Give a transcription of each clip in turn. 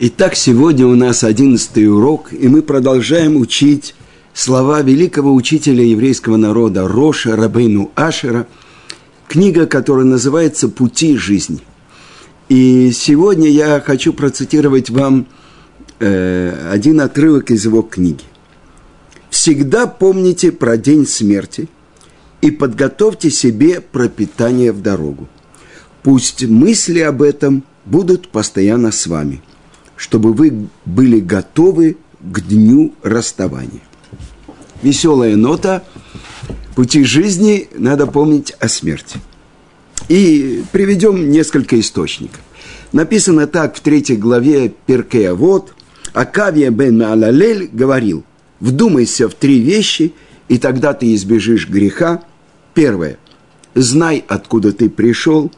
Итак, сегодня у нас одиннадцатый урок, и мы продолжаем учить слова великого учителя еврейского народа Роша Рабейну Ашера, книга, которая называется «Пути жизни». И сегодня я хочу процитировать вам э, один отрывок из его книги. «Всегда помните про день смерти и подготовьте себе пропитание в дорогу. Пусть мысли об этом будут постоянно с вами» чтобы вы были готовы к дню расставания. Веселая нота. Пути жизни надо помнить о смерти. И приведем несколько источников. Написано так в третьей главе Перкея Вот. Акавия бен Алалель говорил, вдумайся в три вещи, и тогда ты избежишь греха. Первое, знай, откуда ты пришел.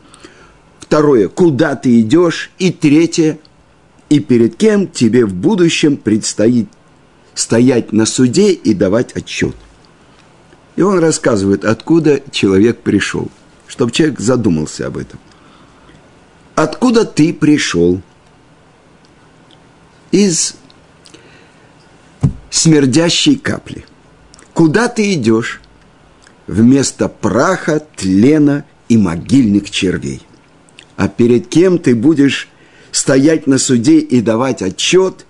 Второе, куда ты идешь. И третье, и перед кем тебе в будущем предстоит стоять на суде и давать отчет. И он рассказывает, откуда человек пришел, чтобы человек задумался об этом. Откуда ты пришел? Из смердящей капли. Куда ты идешь? Вместо праха, тлена и могильных червей. А перед кем ты будешь стоять на суде и давать отчет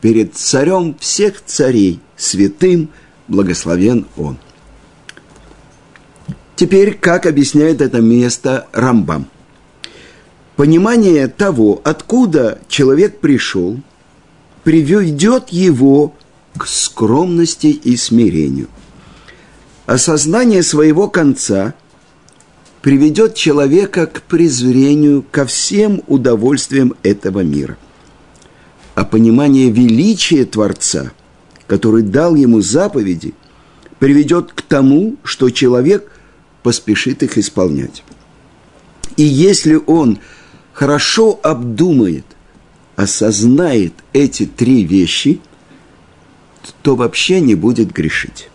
перед царем всех царей, святым, благословен он. Теперь, как объясняет это место Рамбам? Понимание того, откуда человек пришел, приведет его к скромности и смирению. Осознание своего конца – приведет человека к презрению ко всем удовольствиям этого мира. А понимание величия Творца, который дал ему заповеди, приведет к тому, что человек поспешит их исполнять. И если он хорошо обдумает, осознает эти три вещи, то вообще не будет грешить.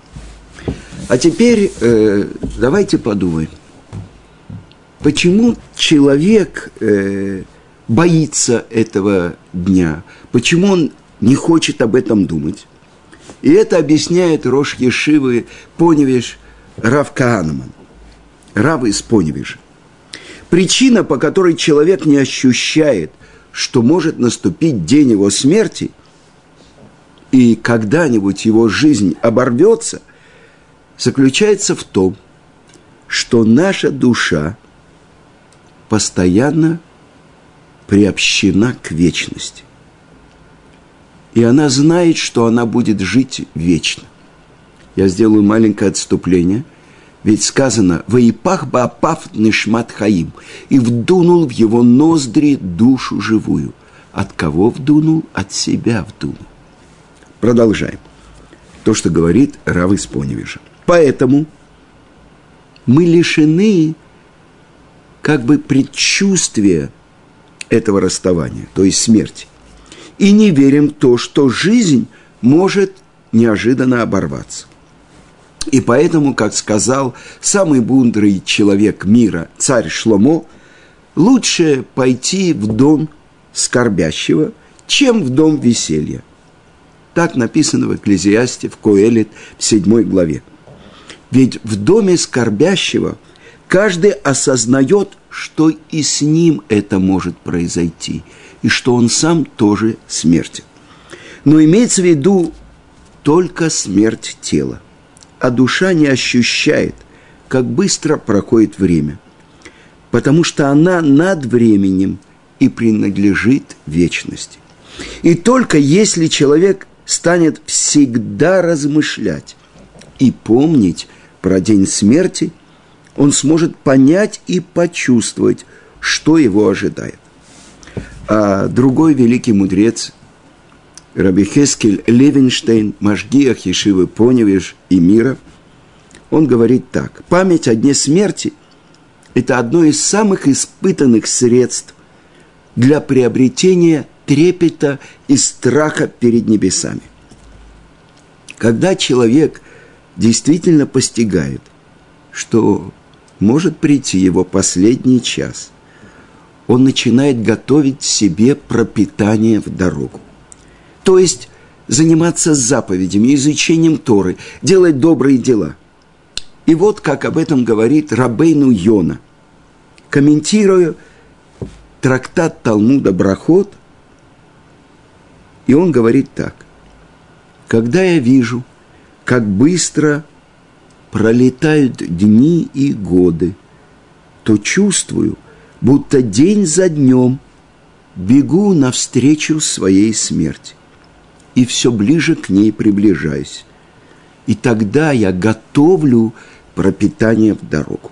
А теперь э, давайте подумаем почему человек э, боится этого дня, почему он не хочет об этом думать. И это объясняет Рош Ешивы Поневиш Рав Каанаман, Рав из Поневижа. Причина, по которой человек не ощущает, что может наступить день его смерти, и когда-нибудь его жизнь оборвется, заключается в том, что наша душа – постоянно приобщена к вечности. И она знает, что она будет жить вечно. Я сделаю маленькое отступление. Ведь сказано «Ваипах баапав нишмат хаим» и вдунул в его ноздри душу живую. От кого вдунул? От себя вдунул. Продолжаем. То, что говорит Рав из. Поэтому мы лишены как бы предчувствие этого расставания, то есть смерти. И не верим в то, что жизнь может неожиданно оборваться. И поэтому, как сказал самый мудрый человек мира, царь Шломо, лучше пойти в дом скорбящего, чем в дом веселья. Так написано в Экклезиасте, в Коэлит, в седьмой главе. Ведь в доме скорбящего – Каждый осознает, что и с ним это может произойти, и что он сам тоже смертен. Но имеется в виду только смерть тела, а душа не ощущает, как быстро проходит время, потому что она над временем и принадлежит вечности. И только если человек станет всегда размышлять и помнить про день смерти – он сможет понять и почувствовать, что его ожидает. А другой великий мудрец, Раби Хескель Левенштейн, Машгиах Ешивы Поневиш и Мира, он говорит так. Память о дне смерти – это одно из самых испытанных средств для приобретения трепета и страха перед небесами. Когда человек действительно постигает, что может прийти его последний час. он начинает готовить себе пропитание в дорогу. То есть заниматься заповедями, изучением Торы, делать добрые дела. И вот как об этом говорит Рабейну Йона, комментируя трактат Талмуда Брахот, и он говорит так. Когда я вижу, как быстро пролетают дни и годы, то чувствую, будто день за днем бегу навстречу своей смерти и все ближе к ней приближаюсь. И тогда я готовлю пропитание в дорогу.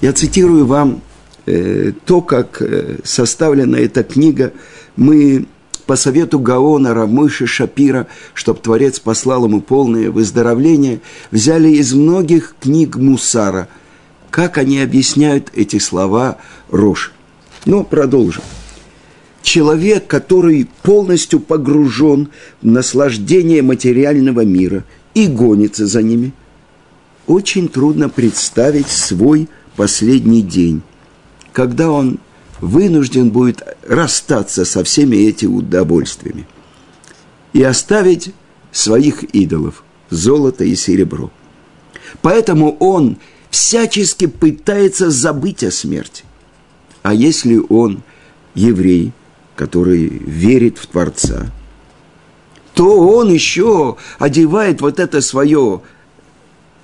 Я цитирую вам э, то, как э, составлена эта книга. Мы по совету Гаона Рамыши Шапира, чтобы Творец послал ему полное выздоровление, взяли из многих книг Мусара, как они объясняют эти слова Рош. Но продолжим. Человек, который полностью погружен в наслаждение материального мира и гонится за ними, очень трудно представить свой последний день, когда он вынужден будет расстаться со всеми этими удовольствиями и оставить своих идолов – золото и серебро. Поэтому он всячески пытается забыть о смерти. А если он еврей, который верит в Творца, то он еще одевает вот это свое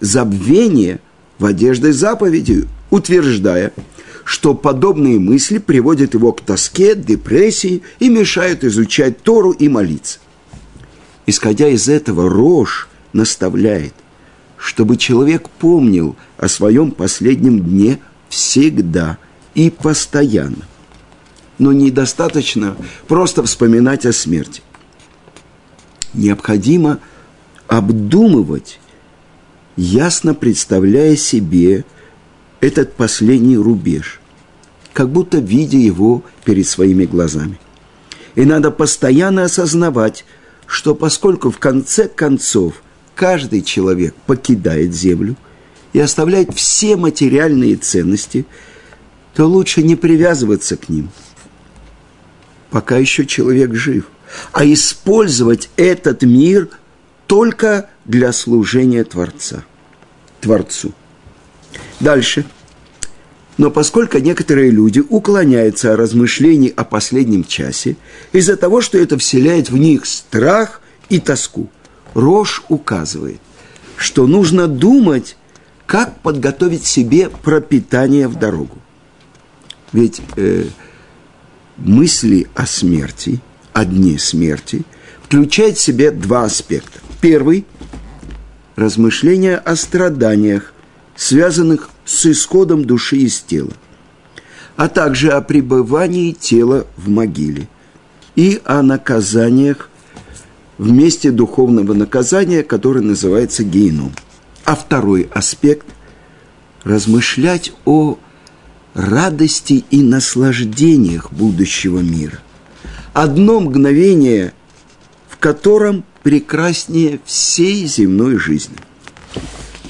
забвение в одежды заповеди, утверждая – что подобные мысли приводят его к тоске, депрессии и мешают изучать Тору и молиться. Исходя из этого, Рош наставляет, чтобы человек помнил о своем последнем дне всегда и постоянно. Но недостаточно просто вспоминать о смерти. Необходимо обдумывать, ясно представляя себе этот последний рубеж как будто видя его перед своими глазами. И надо постоянно осознавать, что поскольку в конце концов каждый человек покидает землю и оставляет все материальные ценности, то лучше не привязываться к ним, пока еще человек жив, а использовать этот мир только для служения Творца, Творцу. Дальше – но поскольку некоторые люди уклоняются от размышлений о последнем часе из-за того, что это вселяет в них страх и тоску, Рош указывает, что нужно думать, как подготовить себе пропитание в дорогу. Ведь э, мысли о смерти, о дне смерти, включают в себе два аспекта. Первый – размышления о страданиях, связанных с исходом души из тела, а также о пребывании тела в могиле и о наказаниях в месте духовного наказания, которое называется геном. А второй аспект – размышлять о радости и наслаждениях будущего мира. Одно мгновение, в котором прекраснее всей земной жизни.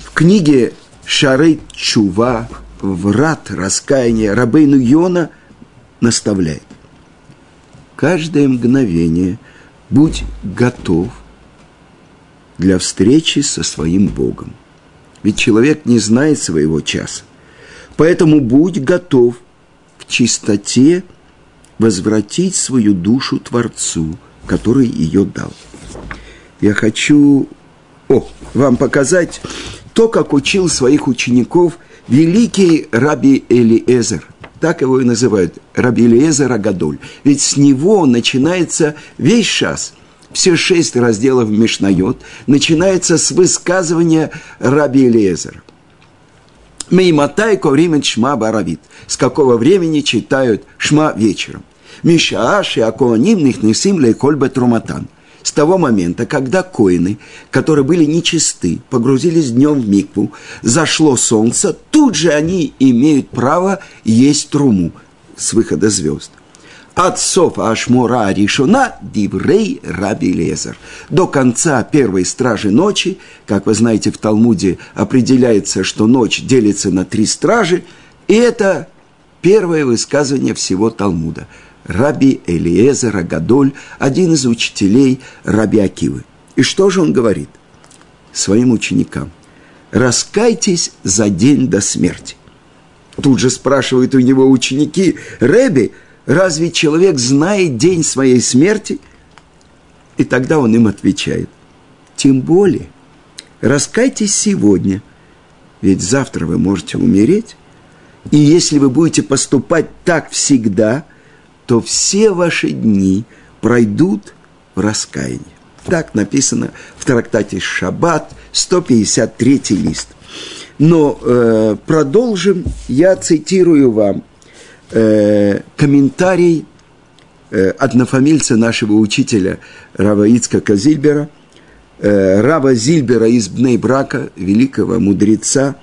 В книге Шары Чува, врат раскаяния Рабейну Йона наставляет. Каждое мгновение будь готов для встречи со своим Богом. Ведь человек не знает своего часа. Поэтому будь готов в чистоте возвратить свою душу Творцу, который ее дал. Я хочу о, вам показать то, как учил своих учеников великий Раби Элиезер. Так его и называют, Раби Элиезер Агадоль. Ведь с него начинается весь шас. Все шесть разделов Мишнайот начинается с высказывания Раби Элиезера. Мейматай ковримен шма баравит. С какого времени читают шма вечером. Мишааши акоаним нихнесим лейколь бетруматан с того момента, когда коины, которые были нечисты, погрузились днем в микву, зашло солнце, тут же они имеют право есть труму с выхода звезд. От Софа Ашмура Аришуна Диврей Раби Лезер. До конца первой стражи ночи, как вы знаете, в Талмуде определяется, что ночь делится на три стражи, и это первое высказывание всего Талмуда. Раби Элиезер Агадоль, один из учителей Раби Акивы. И что же он говорит своим ученикам? «Раскайтесь за день до смерти». Тут же спрашивают у него ученики, «Рэби, разве человек знает день своей смерти?» И тогда он им отвечает, «Тем более, раскайтесь сегодня, ведь завтра вы можете умереть, и если вы будете поступать так всегда, то все ваши дни пройдут в раскаянии. Так написано в трактате «Шаббат», 153 лист. Но э, продолжим, я цитирую вам э, комментарий э, однофамильца нашего учителя Рава Ицка Зильбера, э, Рава Зильбера из Бнейбрака, великого мудреца.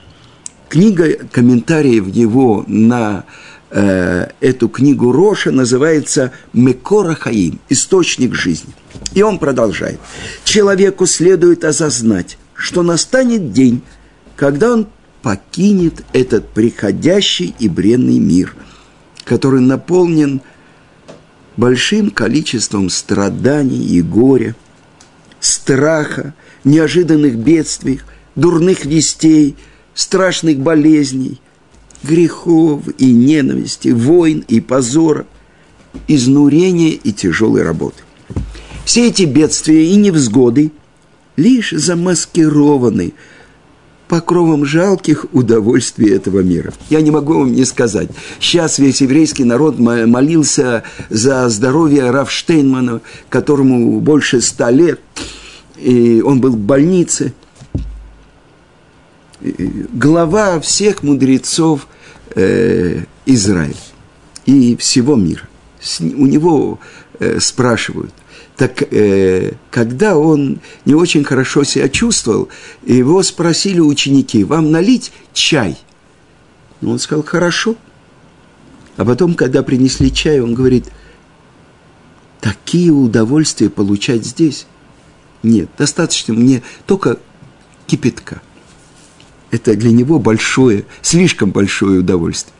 Книга комментариев его на эту книгу Роша называется «Мекора Хаим» – «Источник жизни». И он продолжает. Человеку следует осознать, что настанет день, когда он покинет этот приходящий и бренный мир, который наполнен большим количеством страданий и горя, страха, неожиданных бедствий, дурных вестей, страшных болезней, грехов и ненависти, войн и позора, изнурения и тяжелой работы. Все эти бедствия и невзгоды лишь замаскированы – покровом жалких удовольствий этого мира. Я не могу вам не сказать. Сейчас весь еврейский народ молился за здоровье Раф Штейнмана, которому больше ста лет, и он был в больнице. Глава всех мудрецов э, Израиля и всего мира. С, у него э, спрашивают, так э, когда он не очень хорошо себя чувствовал, его спросили ученики, вам налить чай? Ну, он сказал, хорошо. А потом, когда принесли чай, он говорит, такие удовольствия получать здесь? Нет, достаточно мне только кипятка. Это для него большое, слишком большое удовольствие.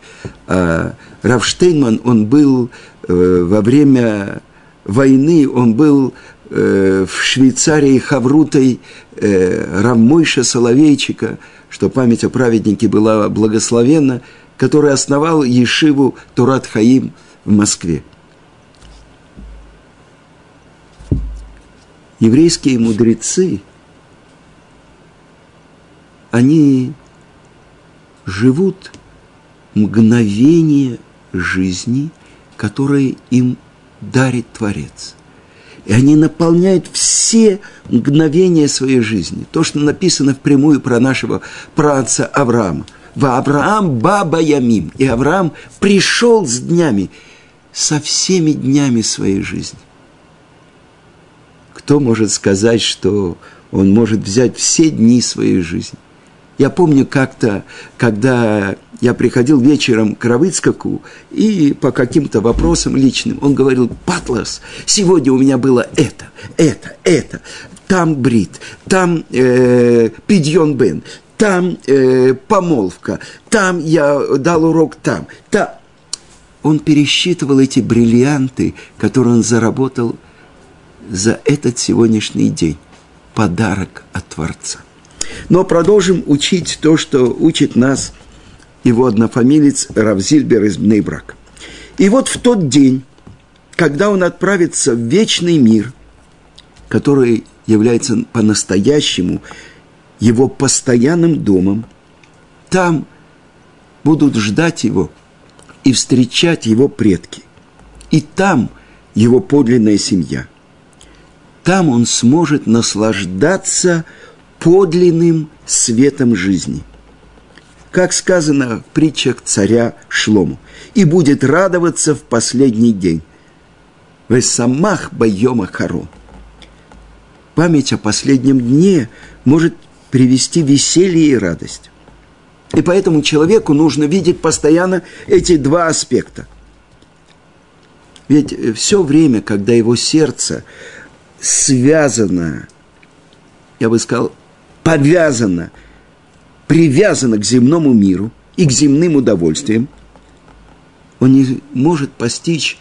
А Равштейнман, он был э, во время войны он был э, в Швейцарии Хаврутой э, Рамойша Соловейчика, что память о праведнике была благословенна, который основал Ешиву Турат Хаим в Москве. Еврейские мудрецы, они живут мгновение жизни, которое им дарит Творец. И они наполняют все мгновения своей жизни. То, что написано впрямую про нашего праца Авраама. В Авраам баба ямим. И Авраам пришел с днями, со всеми днями своей жизни. Кто может сказать, что он может взять все дни своей жизни? Я помню как-то, когда я приходил вечером к Равыцкаку, и по каким-то вопросам личным он говорил, «Патлас, сегодня у меня было это, это, это, там брит, там э, пидьон бен, там э, помолвка, там я дал урок там, там». Он пересчитывал эти бриллианты, которые он заработал за этот сегодняшний день. Подарок от Творца. Но продолжим учить то, что учит нас его однофамилец Равзильбер из Бнейбрак. И вот в тот день, когда он отправится в вечный мир, который является по-настоящему его постоянным домом, там будут ждать его и встречать его предки. И там его подлинная семья. Там он сможет наслаждаться подлинным светом жизни. Как сказано в притчах царя Шлому, и будет радоваться в последний день. Весамах байома харо. Память о последнем дне может привести веселье и радость. И поэтому человеку нужно видеть постоянно эти два аспекта. Ведь все время, когда его сердце связано, я бы сказал, повязана, привязана к земному миру и к земным удовольствиям, Он не может постичь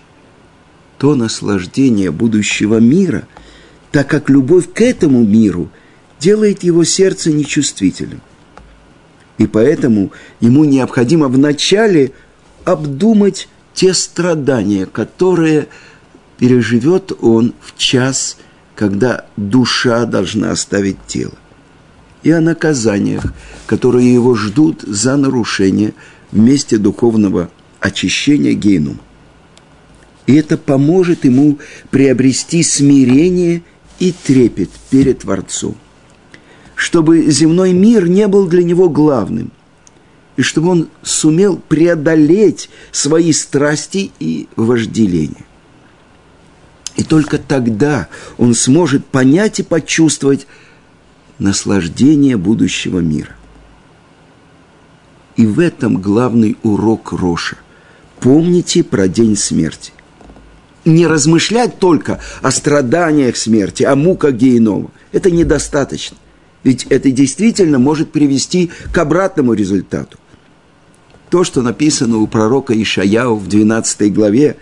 то наслаждение будущего мира, так как любовь к этому миру делает его сердце нечувствительным. И поэтому ему необходимо вначале обдумать те страдания, которые переживет он в час, когда душа должна оставить тело. И о наказаниях, которые его ждут за нарушение в месте духовного очищения гейнум. И это поможет ему приобрести смирение и трепет перед Творцом. Чтобы земной мир не был для него главным, и чтобы он сумел преодолеть свои страсти и вожделения. И только тогда он сможет понять и почувствовать наслаждение будущего мира. И в этом главный урок Роша. Помните про день смерти не размышлять только о страданиях смерти, о муках генома. Это недостаточно. Ведь это действительно может привести к обратному результату. То, что написано у пророка Ишаяу в 12 главе,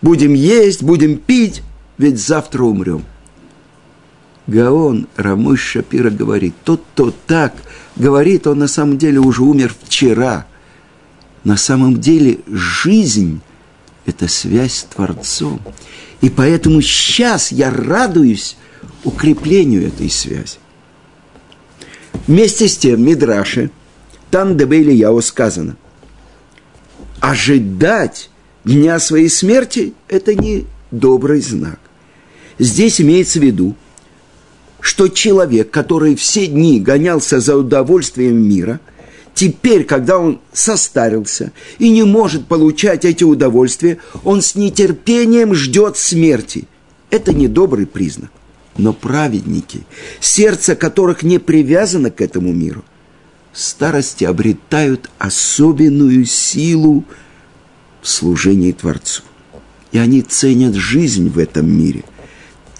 «Будем есть, будем пить, ведь завтра умрем». Гаон Рамыш Шапира говорит, тот, кто так говорит, он на самом деле уже умер вчера. На самом деле жизнь – это связь с Творцом. И поэтому сейчас я радуюсь укреплению этой связи. Вместе с тем, Мидраше, там Дебейли Яо сказано, ожидать дня своей смерти – это не добрый знак. Здесь имеется в виду, что человек, который все дни гонялся за удовольствием мира – Теперь, когда он состарился и не может получать эти удовольствия, он с нетерпением ждет смерти. Это недобрый признак. Но праведники, сердце которых не привязано к этому миру, в старости обретают особенную силу в служении Творцу. И они ценят жизнь в этом мире,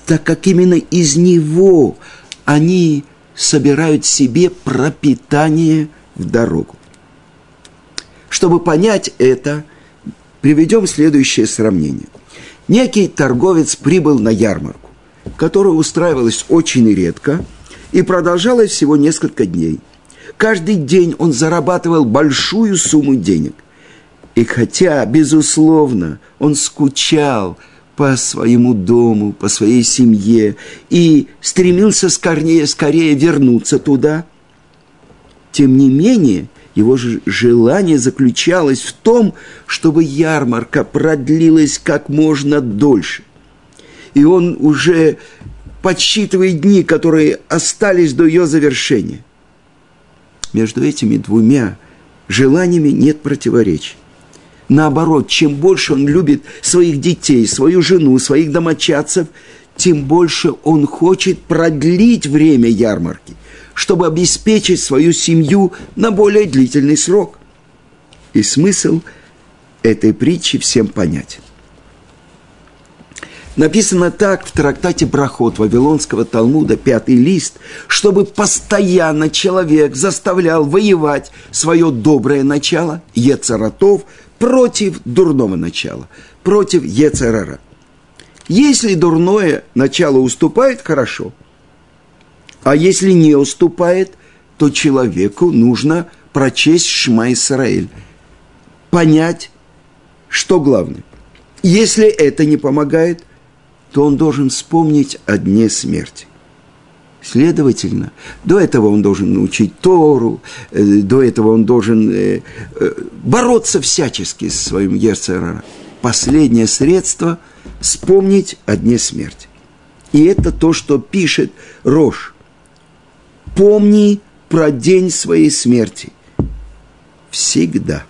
так как именно из него они собирают себе пропитание – в дорогу. Чтобы понять это, приведем следующее сравнение. Некий торговец прибыл на ярмарку, которая устраивалась очень редко и продолжалась всего несколько дней. Каждый день он зарабатывал большую сумму денег. И хотя, безусловно, он скучал по своему дому, по своей семье и стремился скорее, скорее вернуться туда – тем не менее, его же желание заключалось в том, чтобы ярмарка продлилась как можно дольше. И он уже подсчитывает дни, которые остались до ее завершения. Между этими двумя желаниями нет противоречий. Наоборот, чем больше он любит своих детей, свою жену, своих домочадцев, тем больше он хочет продлить время ярмарки чтобы обеспечить свою семью на более длительный срок. И смысл этой притчи всем понятен. Написано так в трактате Брахот Вавилонского Талмуда, пятый лист, чтобы постоянно человек заставлял воевать свое доброе начало, Ецаратов, против дурного начала, против Ецарара. Если дурное начало уступает, хорошо – а если не уступает, то человеку нужно прочесть Шма Исраэль, понять, что главное. Если это не помогает, то он должен вспомнить о дне смерти. Следовательно, до этого он должен научить Тору, э, до этого он должен э, э, бороться всячески с своим Ерцерара. Последнее средство – вспомнить о дне смерти. И это то, что пишет Рош помни про день своей смерти. Всегда.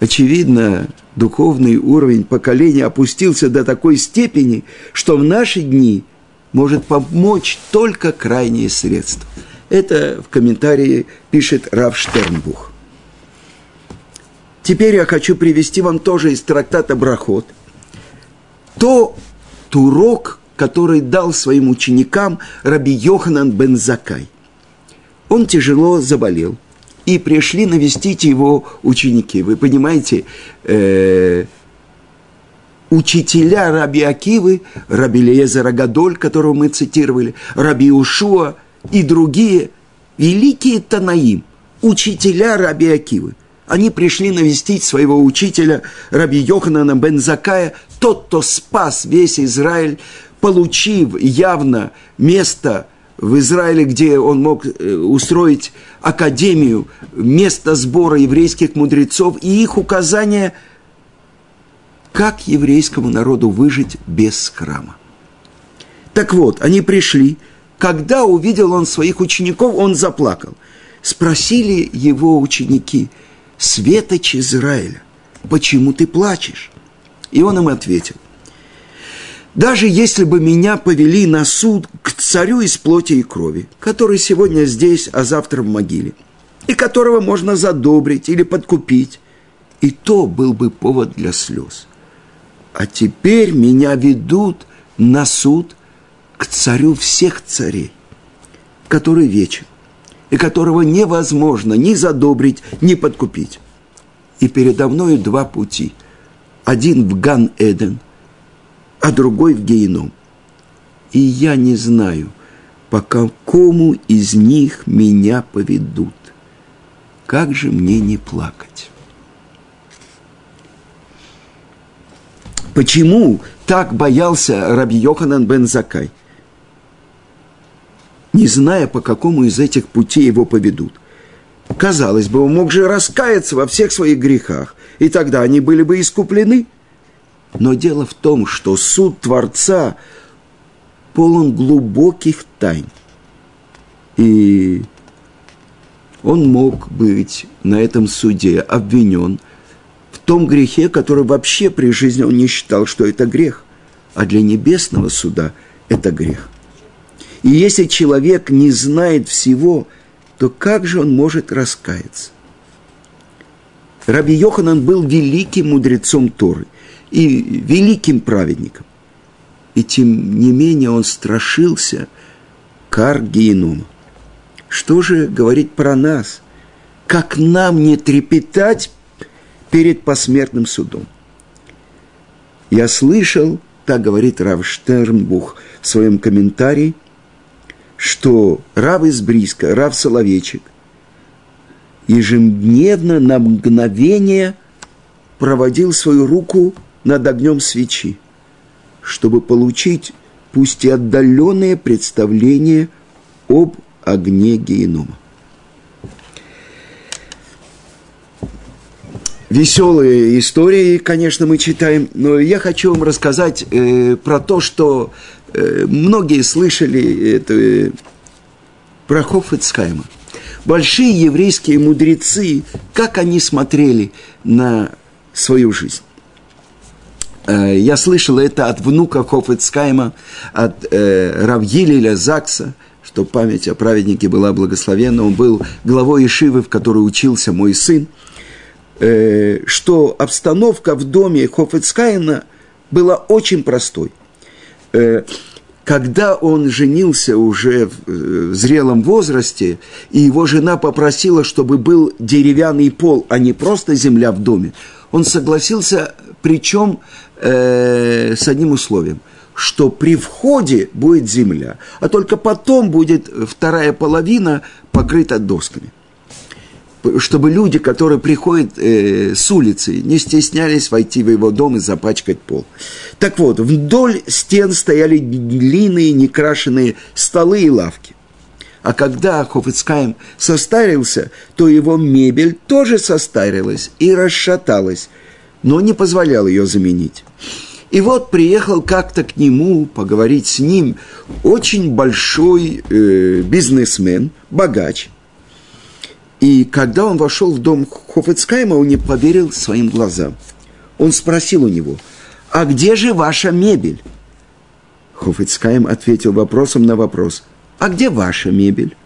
Очевидно, духовный уровень поколения опустился до такой степени, что в наши дни может помочь только крайние средства. Это в комментарии пишет Рав Штернбух. Теперь я хочу привести вам тоже из трактата Брахот то урок, который дал своим ученикам Раби Йоханан бен Закай. Он тяжело заболел и пришли навестить его ученики. Вы понимаете, э, учителя Раби Акивы, Раби Лезера Гадоль, которого мы цитировали, Раби Ушуа и другие великие Танаим, учителя Раби Акивы. Они пришли навестить своего учителя Раби Йоханана бен Закая, тот, кто спас весь Израиль, получив явно место в Израиле, где он мог э, устроить академию, место сбора еврейских мудрецов и их указания – как еврейскому народу выжить без храма. Так вот, они пришли, когда увидел он своих учеников, он заплакал. Спросили его ученики, Светоч Израиля, почему ты плачешь? И он им ответил, даже если бы меня повели на суд к царю из плоти и крови, который сегодня здесь, а завтра в могиле, и которого можно задобрить или подкупить, и то был бы повод для слез а теперь меня ведут на суд к царю всех царей, который вечен, и которого невозможно ни задобрить, ни подкупить. И передо мною два пути. Один в Ган-Эден, а другой в Гейном. И я не знаю, по какому из них меня поведут. Как же мне не плакать? Почему так боялся Раби Йоханан бен Закай? Не зная, по какому из этих путей его поведут. Казалось бы, он мог же раскаяться во всех своих грехах, и тогда они были бы искуплены. Но дело в том, что суд Творца полон глубоких тайн. И он мог быть на этом суде обвинен том грехе, который вообще при жизни он не считал, что это грех, а для небесного суда это грех. И если человек не знает всего, то как же он может раскаяться? Раби Йоханан был великим мудрецом Торы и великим праведником. И тем не менее он страшился кар генома. Что же говорить про нас? Как нам не трепетать перед посмертным судом. Я слышал, так говорит Рав Штернбух в своем комментарии, что Рав из Бриска, Рав Соловейчик, ежедневно на мгновение проводил свою руку над огнем свечи, чтобы получить пусть и отдаленное представление об огне генома. Веселые истории, конечно, мы читаем, но я хочу вам рассказать э, про то, что э, многие слышали это, э, про Хофицхайма. Большие еврейские мудрецы, как они смотрели на свою жизнь. Э, я слышал это от внука Хофицхайма, от э, Равгилеля Закса, что память о праведнике была благословенна. Он был главой Ишивы, в которой учился мой сын – Э, что обстановка в доме Хофицкайна была очень простой. Э, когда он женился уже в э, зрелом возрасте, и его жена попросила, чтобы был деревянный пол, а не просто земля в доме, он согласился, причем э, с одним условием, что при входе будет земля, а только потом будет вторая половина покрыта досками чтобы люди, которые приходят э, с улицы, не стеснялись войти в его дом и запачкать пол. Так вот, вдоль стен стояли длинные некрашенные столы и лавки. А когда Хофицкаем состарился, то его мебель тоже состарилась и расшаталась, но не позволял ее заменить. И вот приехал как-то к нему поговорить с ним очень большой э, бизнесмен, богач – и когда он вошел в дом Хофицкайма, он не поверил своим глазам. Он спросил у него, «А где же ваша мебель?» Хофицкайм ответил вопросом на вопрос, «А где ваша мебель?»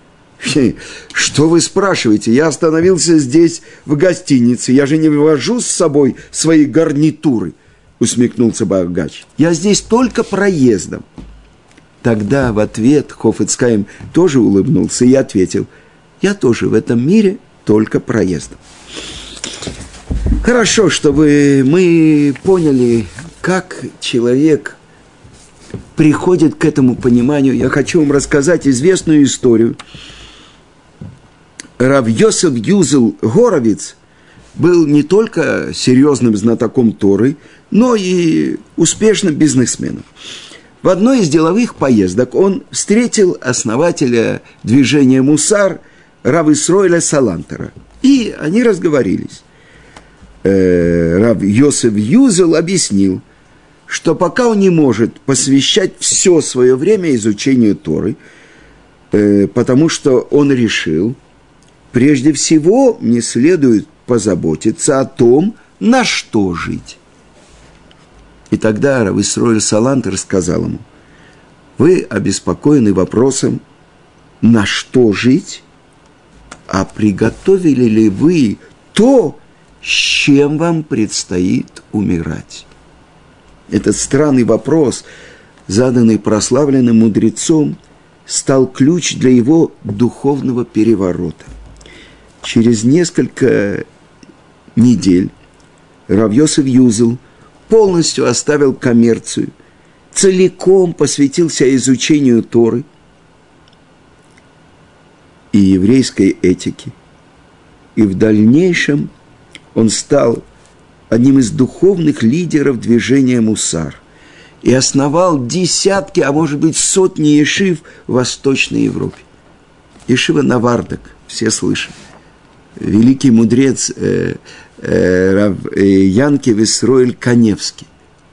«Что вы спрашиваете? Я остановился здесь, в гостинице. Я же не вывожу с собой свои гарнитуры», усмехнулся богач. «Я здесь только проездом». Тогда в ответ Хофицкайм тоже улыбнулся и ответил – я тоже в этом мире только проездом. Хорошо, чтобы мы поняли, как человек приходит к этому пониманию. Я хочу вам рассказать известную историю. Рав Йосеф Юзел Горовец был не только серьезным знатоком Торы, но и успешным бизнесменом. В одной из деловых поездок он встретил основателя движения «Мусар» Рав Исроиля Салантера. И они разговорились. Э, Рав Йосеф Юзел объяснил, что пока он не может посвящать все свое время изучению Торы, э, потому что он решил, прежде всего мне следует позаботиться о том, на что жить. И тогда Рависройль Салантер сказал ему, вы обеспокоены вопросом, на что жить, а приготовили ли вы то, с чем вам предстоит умирать? Этот странный вопрос, заданный прославленным мудрецом, стал ключ для его духовного переворота. Через несколько недель Равьосов Юзел полностью оставил коммерцию, целиком посвятился изучению Торы и еврейской этики. И в дальнейшем он стал одним из духовных лидеров движения Мусар и основал десятки, а может быть сотни ешив в Восточной Европе. Ешива Навардак, все слышали. Великий мудрец э, э, Рав, э, Каневский.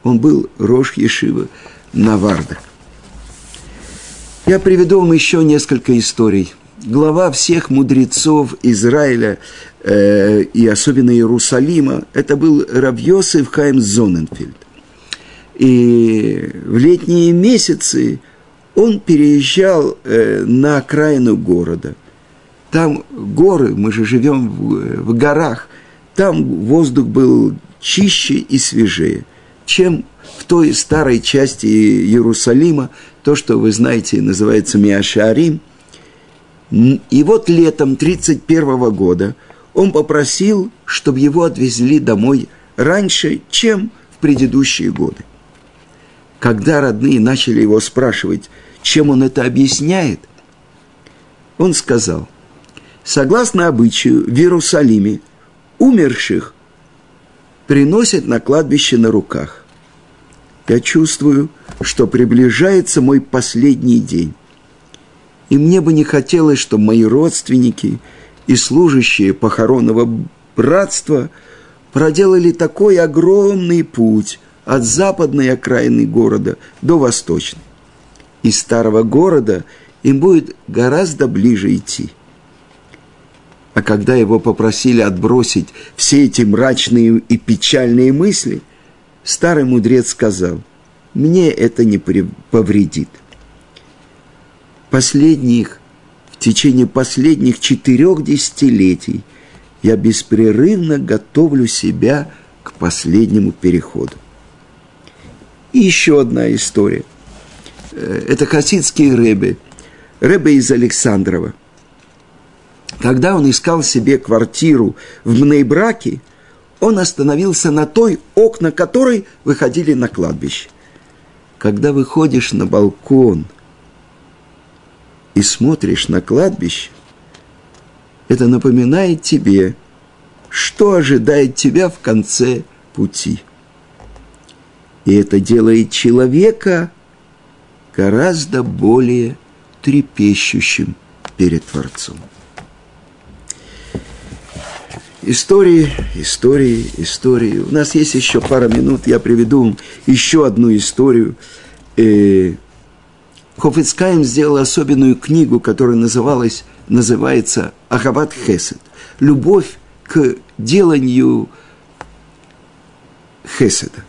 Он был Рош Ешива Навардак. Я приведу вам еще несколько историй. Глава всех мудрецов Израиля э, и особенно Иерусалима, это был Равьосиф Хайм Зоненфельд. И в летние месяцы он переезжал э, на окраину города. Там горы, мы же живем в, в горах, там воздух был чище и свежее, чем в той старой части Иерусалима, то, что вы знаете, называется Миашарим. И вот летом 1931 года – он попросил, чтобы его отвезли домой раньше, чем в предыдущие годы. Когда родные начали его спрашивать, чем он это объясняет, он сказал, согласно обычаю в Иерусалиме умерших приносят на кладбище на руках. Я чувствую, что приближается мой последний день. И мне бы не хотелось, чтобы мои родственники – и служащие похоронного братства проделали такой огромный путь от западной окраины города до восточной. Из старого города им будет гораздо ближе идти. А когда его попросили отбросить все эти мрачные и печальные мысли, старый мудрец сказал, «Мне это не повредит». Последних в течение последних четырех десятилетий я беспрерывно готовлю себя к последнему переходу. И еще одна история. Э, это хасидский рэбе, рэбе из Александрова. Когда он искал себе квартиру в Мнейбраке, он остановился на той, окна которой выходили на кладбище. Когда выходишь на балкон – и смотришь на кладбище, это напоминает тебе, что ожидает тебя в конце пути. И это делает человека гораздо более трепещущим перед Творцом. Истории, истории, истории. У нас есть еще пара минут, я приведу еще одну историю. Хофицкаем сделал особенную книгу, которая называлась, называется «Ахават Хесед» – «Любовь к деланию Хеседа».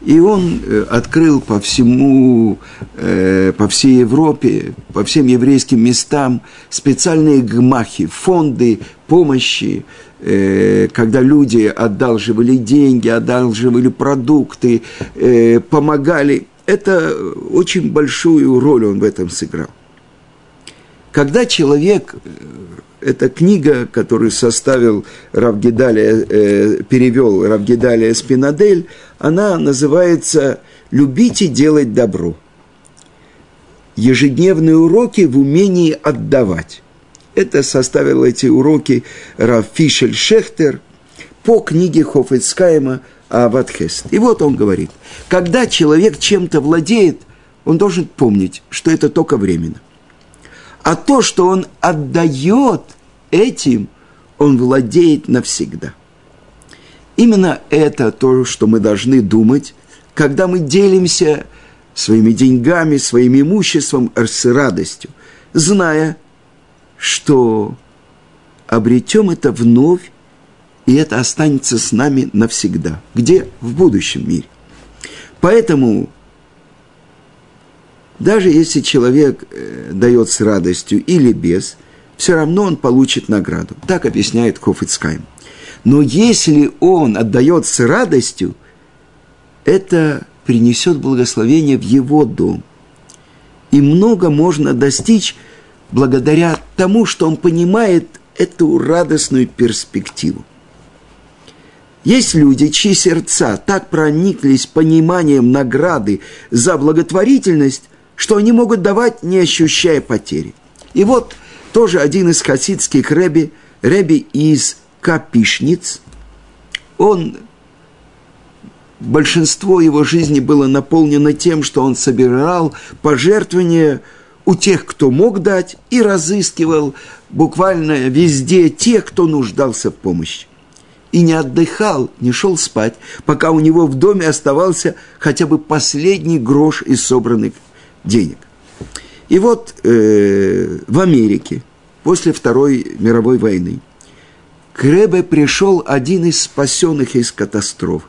И он э, открыл по всему, э, по всей Европе, по всем еврейским местам специальные гмахи, фонды помощи, когда люди одалживали деньги, одалживали продукты, помогали. Это очень большую роль он в этом сыграл. Когда человек, э, эта книга, которую составил Равгидалия, э, перевел Равгидалия Спинадель, она называется «Любите делать добро». Ежедневные уроки в умении отдавать. Это составил эти уроки Рав Фишель Шехтер по книге Хофицкайма Аватхест. И вот он говорит, когда человек чем-то владеет, он должен помнить, что это только временно. А то, что он отдает этим, он владеет навсегда. Именно это то, что мы должны думать, когда мы делимся своими деньгами, своим имуществом с радостью, зная, что обретем это вновь, и это останется с нами навсегда. Где? В будущем мире. Поэтому, даже если человек э, дает с радостью или без, все равно он получит награду. Так объясняет Хофицкайм. Но если он отдает с радостью, это принесет благословение в его дом. И много можно достичь благодаря тому, что он понимает эту радостную перспективу. Есть люди, чьи сердца так прониклись пониманием награды за благотворительность, что они могут давать, не ощущая потери. И вот тоже один из хасидских рэби, рэби из Капишниц, он большинство его жизни было наполнено тем, что он собирал пожертвования у тех, кто мог дать, и разыскивал буквально везде тех, кто нуждался в помощи. И не отдыхал, не шел спать, пока у него в доме оставался хотя бы последний грош из собранных денег. И вот э, в Америке, после Второй мировой войны, к Ребе пришел один из спасенных из катастрофы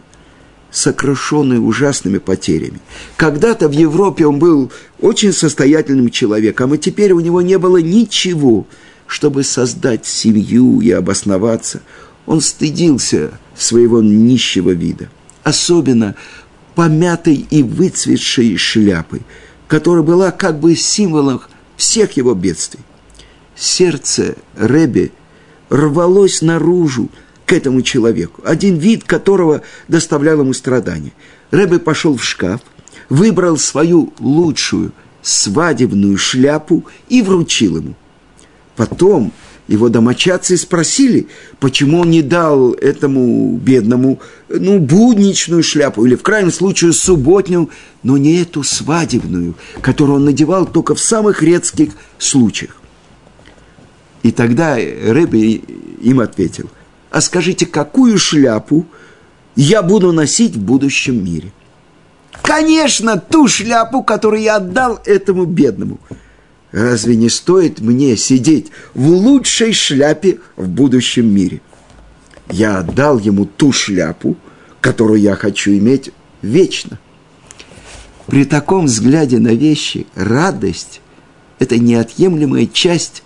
сокрушенный ужасными потерями. Когда-то в Европе он был очень состоятельным человеком, а теперь у него не было ничего, чтобы создать семью и обосноваться. Он стыдился своего нищего вида, особенно помятой и выцветшей шляпы, которая была как бы символом всех его бедствий. Сердце Рэбе рвалось наружу, этому человеку, один вид которого доставлял ему страдания. Рэбе пошел в шкаф, выбрал свою лучшую свадебную шляпу и вручил ему. Потом его домочадцы спросили, почему он не дал этому бедному, ну, будничную шляпу, или в крайнем случае субботнюю, но не эту свадебную, которую он надевал только в самых редких случаях. И тогда Рэбе им ответил – а скажите, какую шляпу я буду носить в будущем мире? Конечно, ту шляпу, которую я отдал этому бедному. Разве не стоит мне сидеть в лучшей шляпе в будущем мире? Я отдал ему ту шляпу, которую я хочу иметь вечно. При таком взгляде на вещи радость – это неотъемлемая часть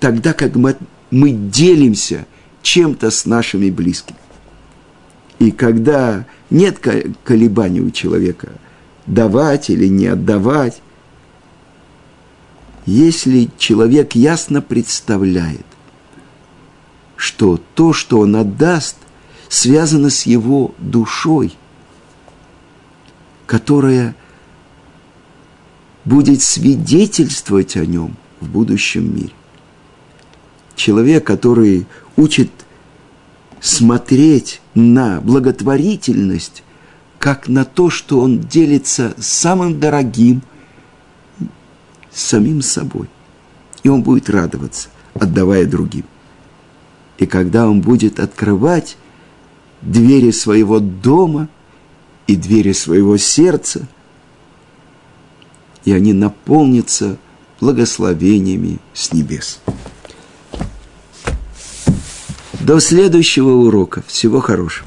тогда, как мы, мы делимся – чем-то с нашими близкими. И когда нет колебаний у человека, давать или не отдавать, если человек ясно представляет, что то, что он отдаст, связано с его душой, которая будет свидетельствовать о нем в будущем мире. Человек, который учит смотреть на благотворительность как на то, что он делится самым дорогим, самим собой. И он будет радоваться, отдавая другим. И когда он будет открывать двери своего дома и двери своего сердца, и они наполнятся благословениями с небес. До следующего урока. Всего хорошего.